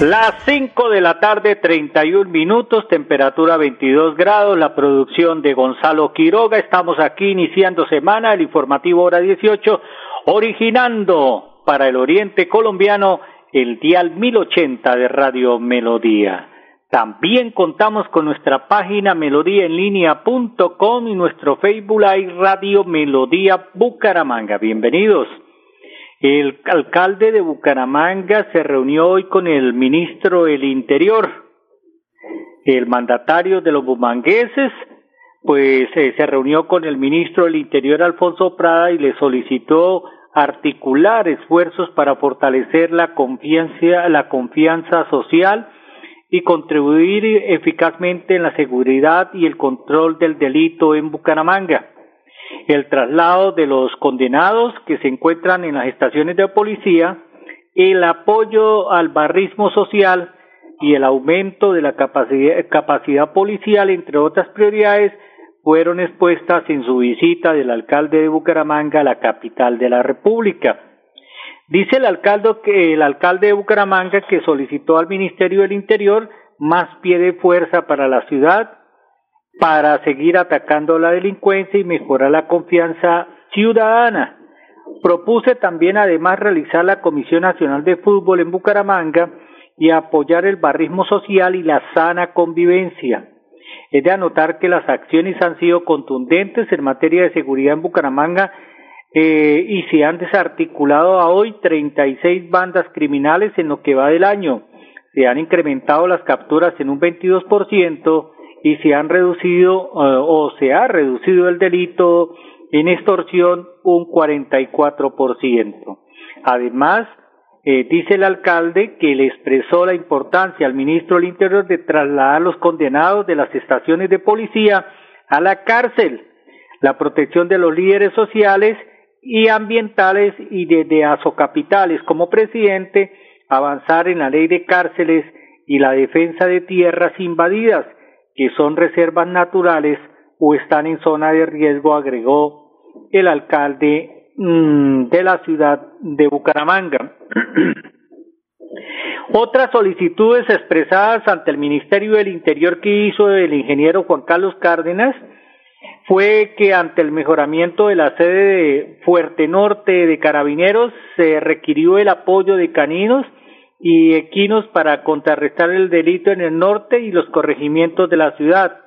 Las 5 de la tarde, 31 minutos, temperatura 22 grados, la producción de Gonzalo Quiroga. Estamos aquí iniciando semana, el informativo hora 18, originando para el oriente colombiano el dial 1080 de Radio Melodía. También contamos con nuestra página melodíaenlínea.com y nuestro Facebook Live Radio Melodía Bucaramanga. Bienvenidos. El alcalde de Bucaramanga se reunió hoy con el ministro del Interior. El mandatario de los bumangueses, pues eh, se reunió con el ministro del Interior, Alfonso Prada, y le solicitó articular esfuerzos para fortalecer la confianza, la confianza social y contribuir eficazmente en la seguridad y el control del delito en Bucaramanga el traslado de los condenados que se encuentran en las estaciones de policía, el apoyo al barrismo social y el aumento de la capacidad, policial, entre otras prioridades, fueron expuestas en su visita del alcalde de Bucaramanga a la capital de la República. Dice el alcalde que el alcalde de Bucaramanga que solicitó al Ministerio del Interior más pie de fuerza para la ciudad para seguir atacando la delincuencia y mejorar la confianza ciudadana. Propuse también además realizar la Comisión Nacional de Fútbol en Bucaramanga y apoyar el barrismo social y la sana convivencia. Es de anotar que las acciones han sido contundentes en materia de seguridad en Bucaramanga eh, y se han desarticulado a hoy 36 bandas criminales en lo que va del año. Se han incrementado las capturas en un 22% y se han reducido eh, o se ha reducido el delito en extorsión un 44%. Además, eh, dice el alcalde que le expresó la importancia al ministro del Interior de trasladar a los condenados de las estaciones de policía a la cárcel, la protección de los líderes sociales y ambientales y de azocapitales como presidente, avanzar en la ley de cárceles y la defensa de tierras invadidas que son reservas naturales o están en zona de riesgo, agregó el alcalde mm, de la ciudad de Bucaramanga. Otras solicitudes expresadas ante el Ministerio del Interior que hizo el ingeniero Juan Carlos Cárdenas fue que ante el mejoramiento de la sede de Fuerte Norte de Carabineros se requirió el apoyo de caninos y equinos para contrarrestar el delito en el norte y los corregimientos de la ciudad,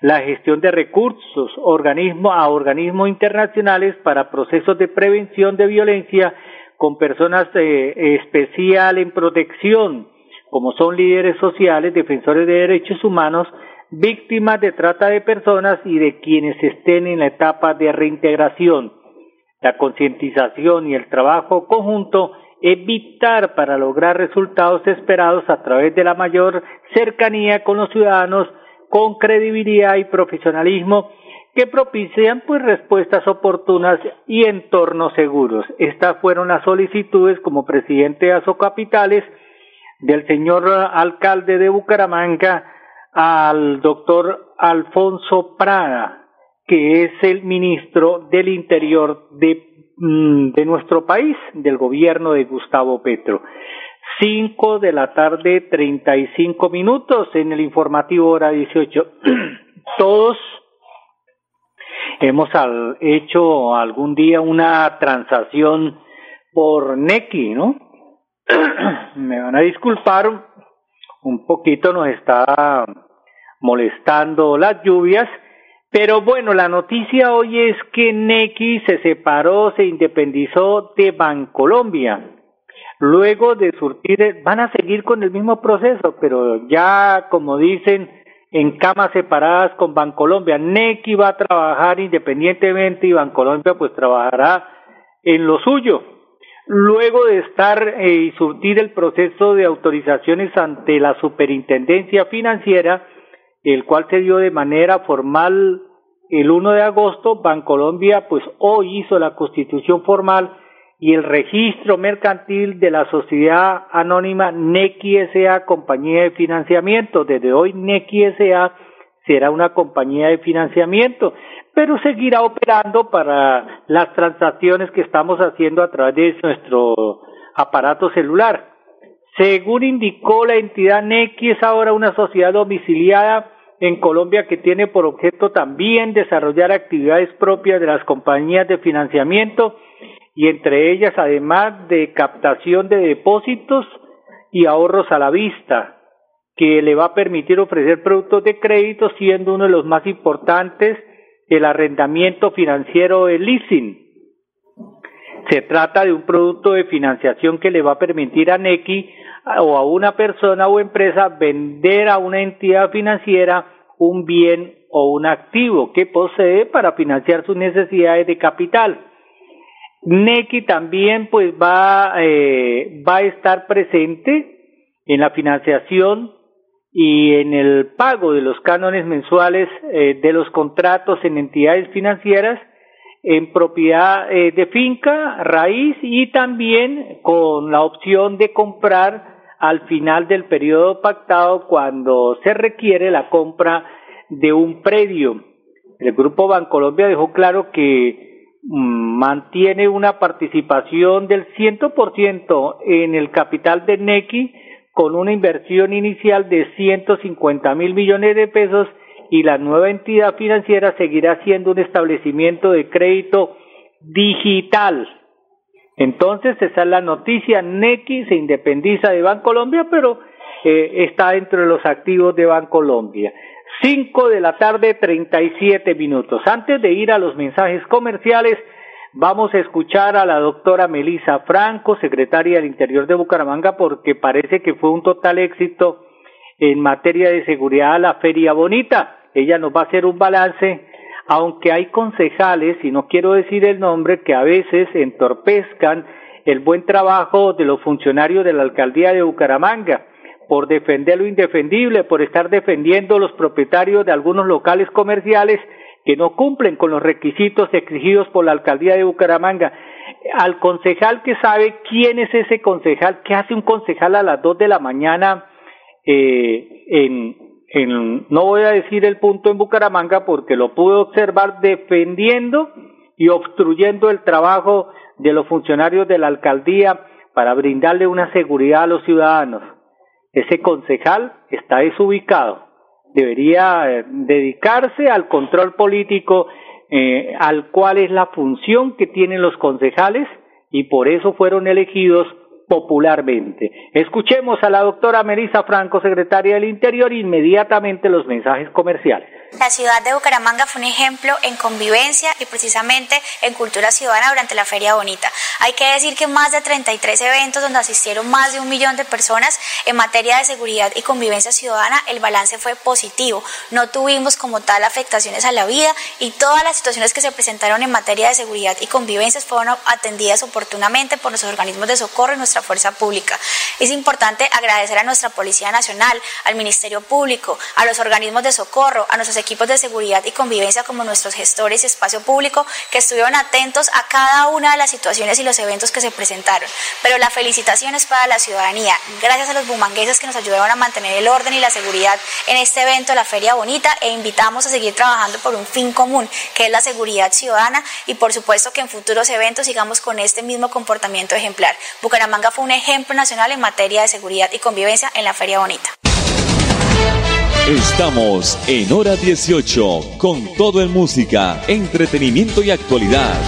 la gestión de recursos organismo, a organismos internacionales para procesos de prevención de violencia con personas eh, especial en protección, como son líderes sociales, defensores de derechos humanos, víctimas de trata de personas y de quienes estén en la etapa de reintegración. La concientización y el trabajo conjunto evitar para lograr resultados esperados a través de la mayor cercanía con los ciudadanos, con credibilidad y profesionalismo que propician pues respuestas oportunas y entornos seguros. Estas fueron las solicitudes como presidente de Azocapitales del señor alcalde de Bucaramanga al doctor Alfonso Prada, que es el ministro del Interior de de nuestro país, del gobierno de Gustavo Petro. Cinco de la tarde, treinta y cinco minutos en el informativo hora dieciocho. Todos hemos hecho algún día una transacción por Neki, ¿no? Me van a disculpar, un poquito nos está molestando las lluvias pero bueno, la noticia hoy es que Nequi se separó, se independizó de Bancolombia. Luego de surtir, van a seguir con el mismo proceso, pero ya, como dicen, en camas separadas con Bancolombia. Nequi va a trabajar independientemente y Bancolombia pues trabajará en lo suyo. luego de estar eh, y surtir el proceso de autorizaciones ante la Superintendencia Financiera, el cual se dio de manera formal el 1 de agosto, Bancolombia pues hoy hizo la constitución formal y el registro mercantil de la sociedad anónima NECI SA, compañía de financiamiento. Desde hoy NECI SA será una compañía de financiamiento, pero seguirá operando para las transacciones que estamos haciendo a través de nuestro aparato celular. Según indicó la entidad NECI, es ahora una sociedad domiciliada en Colombia que tiene por objeto también desarrollar actividades propias de las compañías de financiamiento y entre ellas además de captación de depósitos y ahorros a la vista, que le va a permitir ofrecer productos de crédito siendo uno de los más importantes el arrendamiento financiero el leasing. Se trata de un producto de financiación que le va a permitir a NECI o a una persona o empresa vender a una entidad financiera un bien o un activo que posee para financiar sus necesidades de capital. NECI también pues va, eh, va a estar presente en la financiación y en el pago de los cánones mensuales eh, de los contratos en entidades financieras en propiedad eh, de finca, raíz y también con la opción de comprar al final del periodo pactado cuando se requiere la compra de un predio. El Grupo Bancolombia dejó claro que Mm, mantiene una participación del 100% en el capital de NECI con una inversión inicial de 150 mil millones de pesos y la nueva entidad financiera seguirá siendo un establecimiento de crédito digital. Entonces, esa es la noticia. NECI se independiza de Bancolombia, pero eh, está dentro de los activos de Bancolombia. Cinco de la tarde, treinta y siete minutos. Antes de ir a los mensajes comerciales, vamos a escuchar a la doctora Melisa Franco, secretaria del Interior de Bucaramanga, porque parece que fue un total éxito en materia de seguridad la Feria Bonita. Ella nos va a hacer un balance, aunque hay concejales, y no quiero decir el nombre, que a veces entorpezcan el buen trabajo de los funcionarios de la alcaldía de Bucaramanga por defender lo indefendible, por estar defendiendo los propietarios de algunos locales comerciales que no cumplen con los requisitos exigidos por la alcaldía de Bucaramanga. Al concejal que sabe quién es ese concejal, qué hace un concejal a las dos de la mañana eh, en, en, no voy a decir el punto en Bucaramanga porque lo pude observar defendiendo y obstruyendo el trabajo de los funcionarios de la alcaldía para brindarle una seguridad a los ciudadanos ese concejal está desubicado. Debería eh, dedicarse al control político eh, al cual es la función que tienen los concejales y por eso fueron elegidos popularmente. Escuchemos a la doctora Melissa Franco, secretaria del Interior, inmediatamente los mensajes comerciales. La ciudad de Bucaramanga fue un ejemplo en convivencia y precisamente en cultura ciudadana durante la Feria Bonita. Hay que decir que más de 33 eventos donde asistieron más de un millón de personas en materia de seguridad y convivencia ciudadana, el balance fue positivo. No tuvimos como tal afectaciones a la vida y todas las situaciones que se presentaron en materia de seguridad y convivencia fueron atendidas oportunamente por nuestros organismos de socorro y nuestra fuerza pública. Es importante agradecer a nuestra Policía Nacional, al Ministerio Público, a los organismos de socorro, a nuestros equipos de seguridad y convivencia como nuestros gestores y espacio público que estuvieron atentos a cada una de las situaciones y los eventos que se presentaron. Pero la felicitación es para la ciudadanía. Gracias a los bumangueses que nos ayudaron a mantener el orden y la seguridad en este evento, la Feria Bonita, e invitamos a seguir trabajando por un fin común, que es la seguridad ciudadana y por supuesto que en futuros eventos sigamos con este mismo comportamiento ejemplar. Bucaramanga fue un ejemplo nacional en materia de seguridad y convivencia en la Feria Bonita. Estamos en hora 18 con todo en música, entretenimiento y actualidad.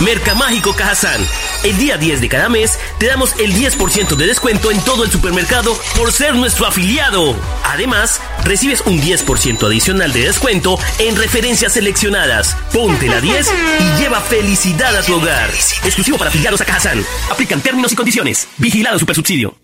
Mercamágico Cajazán. El día 10 de cada mes te damos el 10% de descuento en todo el supermercado por ser nuestro afiliado. Además, recibes un 10% adicional de descuento en referencias seleccionadas. Ponte la 10 y lleva felicidad a tu hogar. Exclusivo para afiliados a Cajazán. Aplican términos y condiciones. Vigilado Supersubsidio.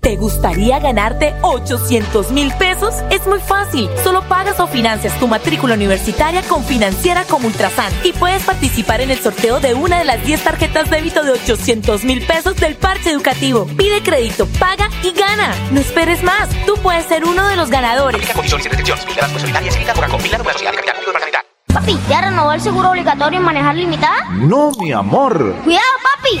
¿Te gustaría ganarte 800 mil pesos? Es muy fácil. Solo pagas o financias tu matrícula universitaria con Financiera como Ultrasan y puedes participar en el sorteo de una de las 10 tarjetas débito de 800 mil pesos del parche educativo. Pide crédito, paga y gana. No esperes más. Tú puedes ser uno de los ganadores. Papi, ¿ya renovó el seguro obligatorio en manejar limitada? No, mi amor. Cuidado, papi.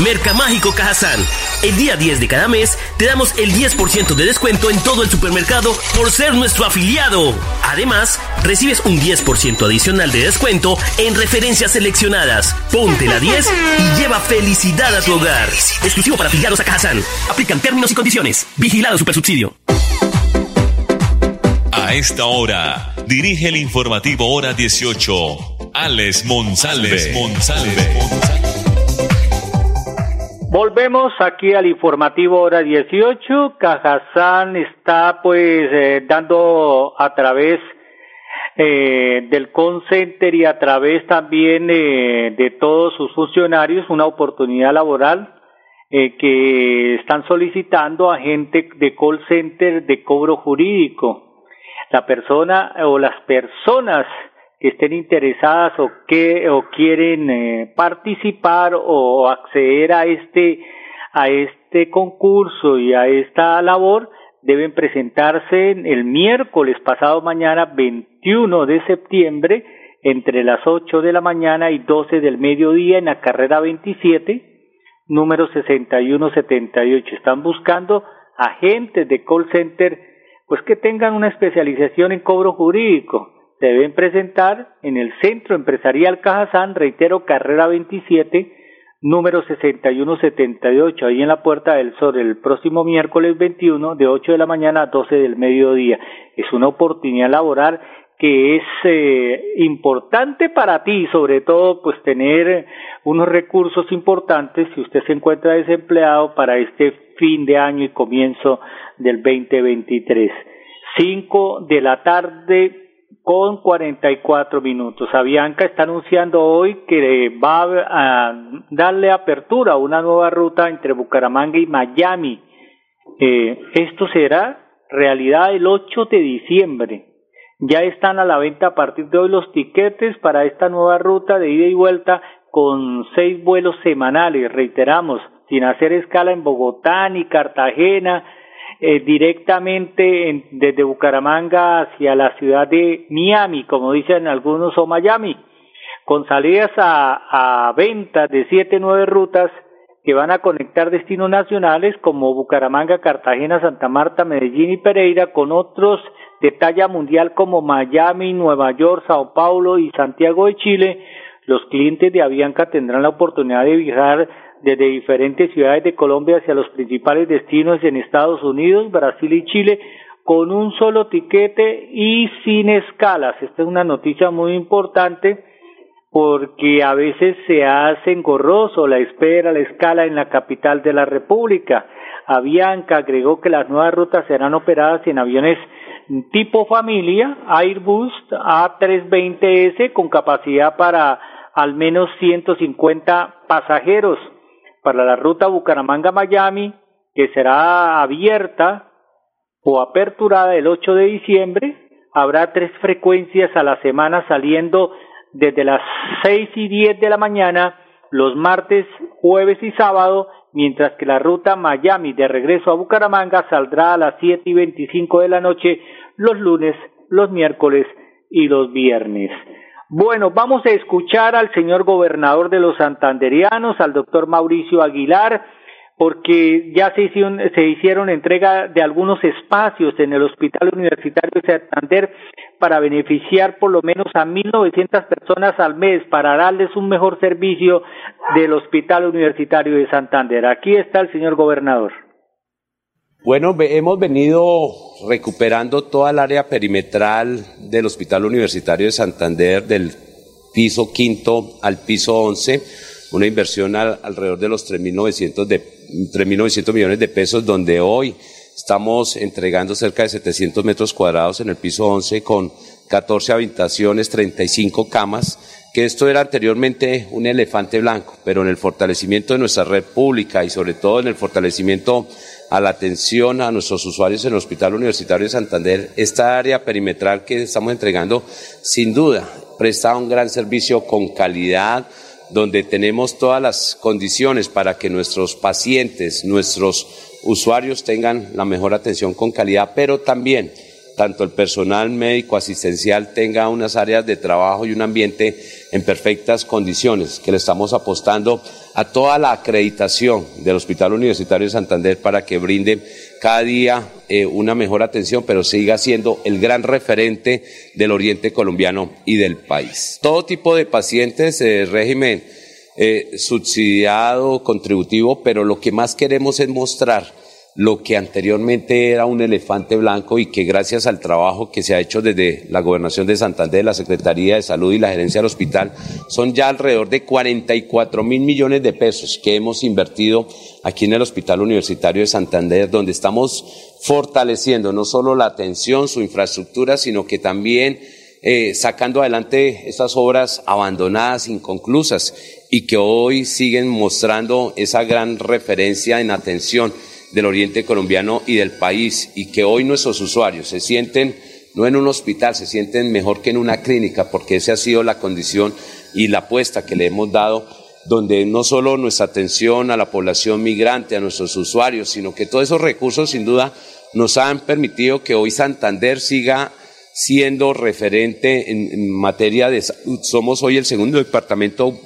Mercamágico Cajazán. El día 10 de cada mes te damos el 10% de descuento en todo el supermercado por ser nuestro afiliado. Además, recibes un 10% adicional de descuento en referencias seleccionadas. Ponte la 10 y lleva felicidad a tu hogar. Exclusivo para afiliados a Cajazán. Aplican términos y condiciones. Vigilado Supersubsidio. A esta hora, dirige el informativo Hora 18, Alex González. Volvemos aquí al informativo hora 18. Cajazán está pues eh, dando a través eh, del call center y a través también eh, de todos sus funcionarios una oportunidad laboral eh, que están solicitando a gente de call center de cobro jurídico. La persona o las personas estén interesadas o que o quieren eh, participar o acceder a este a este concurso y a esta labor deben presentarse el miércoles pasado mañana 21 de septiembre entre las 8 de la mañana y 12 del mediodía en la carrera 27 número 6178 están buscando agentes de call center pues que tengan una especialización en cobro jurídico deben presentar en el Centro Empresarial Cajazán, reitero, carrera 27, número 6178, ahí en la Puerta del Sol, el próximo miércoles 21, de 8 de la mañana a 12 del mediodía. Es una oportunidad laboral que es eh, importante para ti, sobre todo pues tener unos recursos importantes si usted se encuentra desempleado para este fin de año y comienzo del 2023. 5 de la tarde con 44 minutos. Avianca está anunciando hoy que va a darle apertura a una nueva ruta entre Bucaramanga y Miami. Eh, esto será realidad el 8 de diciembre. Ya están a la venta a partir de hoy los tiquetes para esta nueva ruta de ida y vuelta con seis vuelos semanales, reiteramos, sin hacer escala en Bogotá ni Cartagena, eh, directamente desde Bucaramanga hacia la ciudad de Miami, como dicen algunos, o Miami, con salidas a, a venta de siete, nueve rutas que van a conectar destinos nacionales como Bucaramanga, Cartagena, Santa Marta, Medellín y Pereira, con otros de talla mundial como Miami, Nueva York, Sao Paulo y Santiago de Chile, los clientes de Avianca tendrán la oportunidad de viajar desde diferentes ciudades de Colombia hacia los principales destinos en Estados Unidos, Brasil y Chile con un solo tiquete y sin escalas. Esta es una noticia muy importante porque a veces se hace engorroso la espera, la escala en la capital de la República. Avianca agregó que las nuevas rutas serán operadas en aviones tipo familia, Airbus A320S con capacidad para al menos 150 pasajeros. Para la ruta Bucaramanga-Miami, que será abierta o aperturada el 8 de diciembre, habrá tres frecuencias a la semana saliendo desde las 6 y 10 de la mañana los martes, jueves y sábado, mientras que la ruta Miami de regreso a Bucaramanga saldrá a las 7 y 25 de la noche los lunes, los miércoles y los viernes. Bueno, vamos a escuchar al señor gobernador de los santanderianos, al doctor Mauricio Aguilar, porque ya se hicieron, se hicieron entrega de algunos espacios en el Hospital Universitario de Santander para beneficiar por lo menos a 1.900 personas al mes para darles un mejor servicio del Hospital Universitario de Santander. Aquí está el señor gobernador. Bueno, hemos venido recuperando toda el área perimetral del Hospital Universitario de Santander, del piso quinto al piso once, una inversión alrededor de los 3.900 de 3.900 millones de pesos, donde hoy estamos entregando cerca de 700 metros cuadrados en el piso 11 con 14 habitaciones, 35 camas, que esto era anteriormente un elefante blanco, pero en el fortalecimiento de nuestra red pública y sobre todo en el fortalecimiento a la atención a nuestros usuarios en el Hospital Universitario de Santander, esta área perimetral que estamos entregando, sin duda, presta un gran servicio con calidad, donde tenemos todas las condiciones para que nuestros pacientes, nuestros usuarios tengan la mejor atención con calidad, pero también tanto el personal médico asistencial tenga unas áreas de trabajo y un ambiente en perfectas condiciones, que le estamos apostando a toda la acreditación del Hospital Universitario de Santander para que brinde cada día eh, una mejor atención, pero siga siendo el gran referente del oriente colombiano y del país. Todo tipo de pacientes, eh, régimen eh, subsidiado, contributivo, pero lo que más queremos es mostrar lo que anteriormente era un elefante blanco y que gracias al trabajo que se ha hecho desde la Gobernación de Santander, la Secretaría de Salud y la Gerencia del Hospital, son ya alrededor de 44 mil millones de pesos que hemos invertido aquí en el Hospital Universitario de Santander, donde estamos fortaleciendo no solo la atención, su infraestructura, sino que también eh, sacando adelante estas obras abandonadas, inconclusas, y que hoy siguen mostrando esa gran referencia en atención del oriente colombiano y del país y que hoy nuestros usuarios se sienten no en un hospital, se sienten mejor que en una clínica, porque esa ha sido la condición y la apuesta que le hemos dado, donde no solo nuestra atención a la población migrante, a nuestros usuarios, sino que todos esos recursos sin duda nos han permitido que hoy Santander siga siendo referente en, materia de. Somos hoy el segundo departamento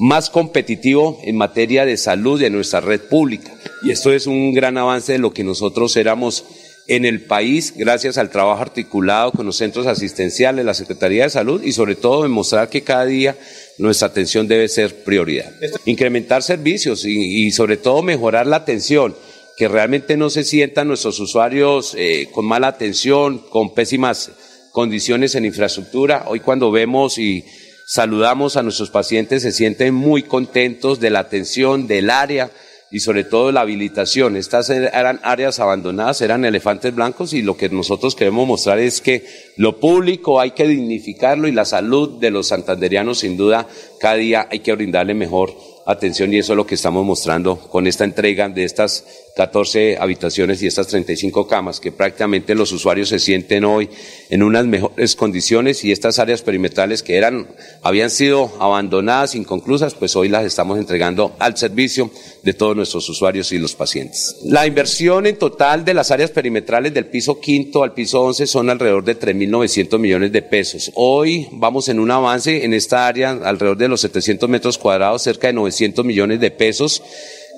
más competitivo en materia de salud de nuestra red pública. Y esto es un gran avance de lo que nosotros éramos en el país, gracias al trabajo articulado con los centros asistenciales, la Secretaría de Salud y sobre todo demostrar que cada día nuestra atención debe ser prioridad. Incrementar servicios y, sobre todo mejorar la atención, que realmente no se sientan nuestros usuarios eh, con mala atención, con pésimas condiciones en infraestructura. Hoy cuando vemos y saludamos a nuestros pacientes, se sienten muy contentos de la atención del área y sobre todo la habilitación. Estas eran áreas abandonadas, eran elefantes blancos y lo que nosotros queremos mostrar es que lo público hay que dignificarlo y la salud de los santanderianos sin duda cada día hay que brindarle mejor atención y eso es lo que estamos mostrando con esta entrega de estas 14 habitaciones y estas 35 camas, que prácticamente los usuarios se sienten hoy en unas mejores condiciones y estas áreas perimetrales que eran, habían sido abandonadas, inconclusas, pues hoy las estamos entregando al servicio de todos nuestros usuarios y los pacientes. La inversión en total de las áreas perimetrales del piso quinto al piso once son alrededor de 3.900 millones de pesos. Hoy vamos en un avance en esta área alrededor de los 700 metros cuadrados, cerca de 900 millones de pesos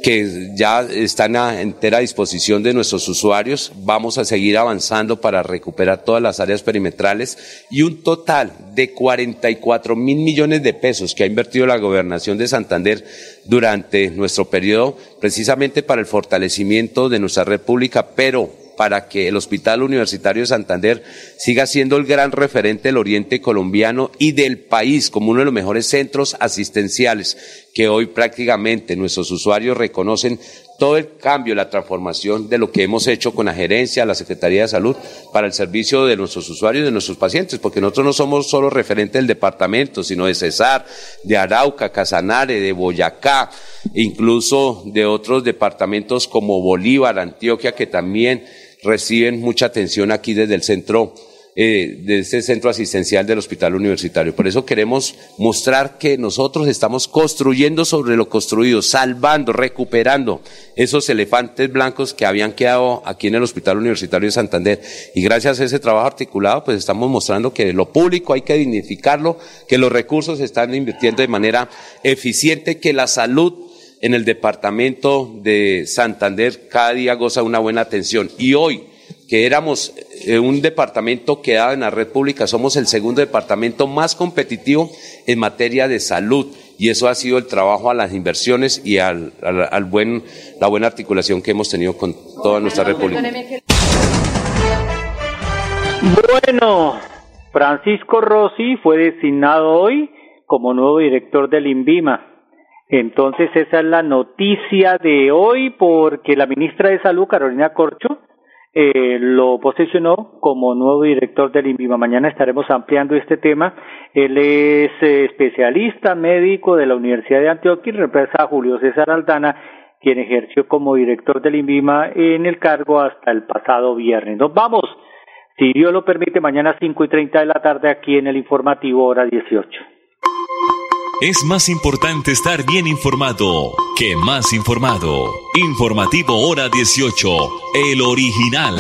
que ya están a entera disposición de nuestros usuarios. Vamos a seguir avanzando para recuperar todas las áreas perimetrales y un total de 44 mil millones de pesos que ha invertido la gobernación de Santander durante nuestro periodo, precisamente para el fortalecimiento de nuestra red pública, pero para que el Hospital Universitario de Santander siga siendo el gran referente del Oriente colombiano y del país como uno de los mejores centros asistenciales que hoy prácticamente nuestros usuarios reconocen todo el cambio, la transformación de lo que hemos hecho con la gerencia, la Secretaría de Salud, para el servicio de nuestros usuarios y de nuestros pacientes, porque nosotros no somos solo referentes del departamento, sino de Cesar, de Arauca, Casanare, de Boyacá, incluso de otros departamentos como Bolívar, Antioquia, que también reciben mucha atención aquí desde el centro eh, de este centro asistencial del Hospital Universitario. Por eso queremos mostrar que nosotros estamos construyendo sobre lo construido, salvando, recuperando esos elefantes blancos que habían quedado aquí en el Hospital Universitario de Santander. Y gracias a ese trabajo articulado, pues estamos mostrando que lo público hay que dignificarlo, que los recursos se están invirtiendo de manera eficiente, que la salud en el departamento de Santander cada día goza una buena atención. Y hoy, que éramos eh, un departamento que daba en la red pública, somos el segundo departamento más competitivo en materia de salud y eso ha sido el trabajo a las inversiones y al, al, buen, la buena articulación que hemos tenido con toda nuestra red pública. Bueno, Francisco Rossi fue designado hoy como nuevo director del INVIMA. Entonces esa es la noticia de hoy porque la ministra de Salud, Carolina Corcho, eh, lo posicionó como nuevo director del INVIMA. Mañana estaremos ampliando este tema. Él es eh, especialista médico de la Universidad de Antioquia y representa a Julio César Aldana, quien ejerció como director del INVIMA en el cargo hasta el pasado viernes. Nos vamos, si Dios lo permite, mañana cinco y treinta de la tarde aquí en el informativo hora 18. Es más importante estar bien informado que más informado. Informativo Hora 18, el original.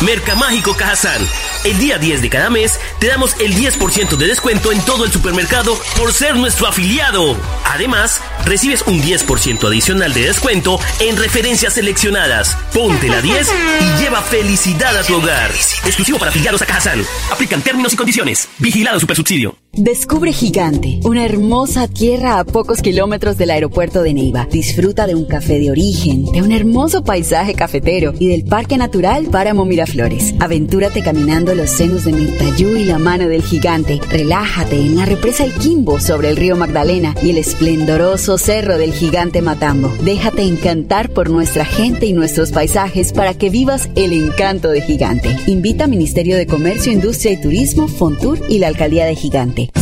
Mercamágico Cajazán. El día 10 de cada mes te damos el 10% de descuento en todo el supermercado por ser nuestro afiliado. Además, recibes un 10% adicional de descuento en referencias seleccionadas. Ponte la 10 y lleva felicidad a tu hogar. Exclusivo para afiliados a Cajazán. Aplican términos y condiciones. Vigilado Supersubsidio. Descubre Gigante, una hermosa tierra a pocos kilómetros del aeropuerto de Neiva. Disfruta de un café de origen, de un hermoso paisaje cafetero y del Parque Natural Páramo Miraflores. Aventúrate caminando los senos de Mirtayú y la mano del gigante. Relájate en la represa El Quimbo sobre el río Magdalena y el esplendoroso cerro del gigante Matambo. Déjate encantar por nuestra gente y nuestros paisajes para que vivas el encanto de Gigante. Invita Ministerio de Comercio, Industria y Turismo, Fontur y la Alcaldía de Gigante.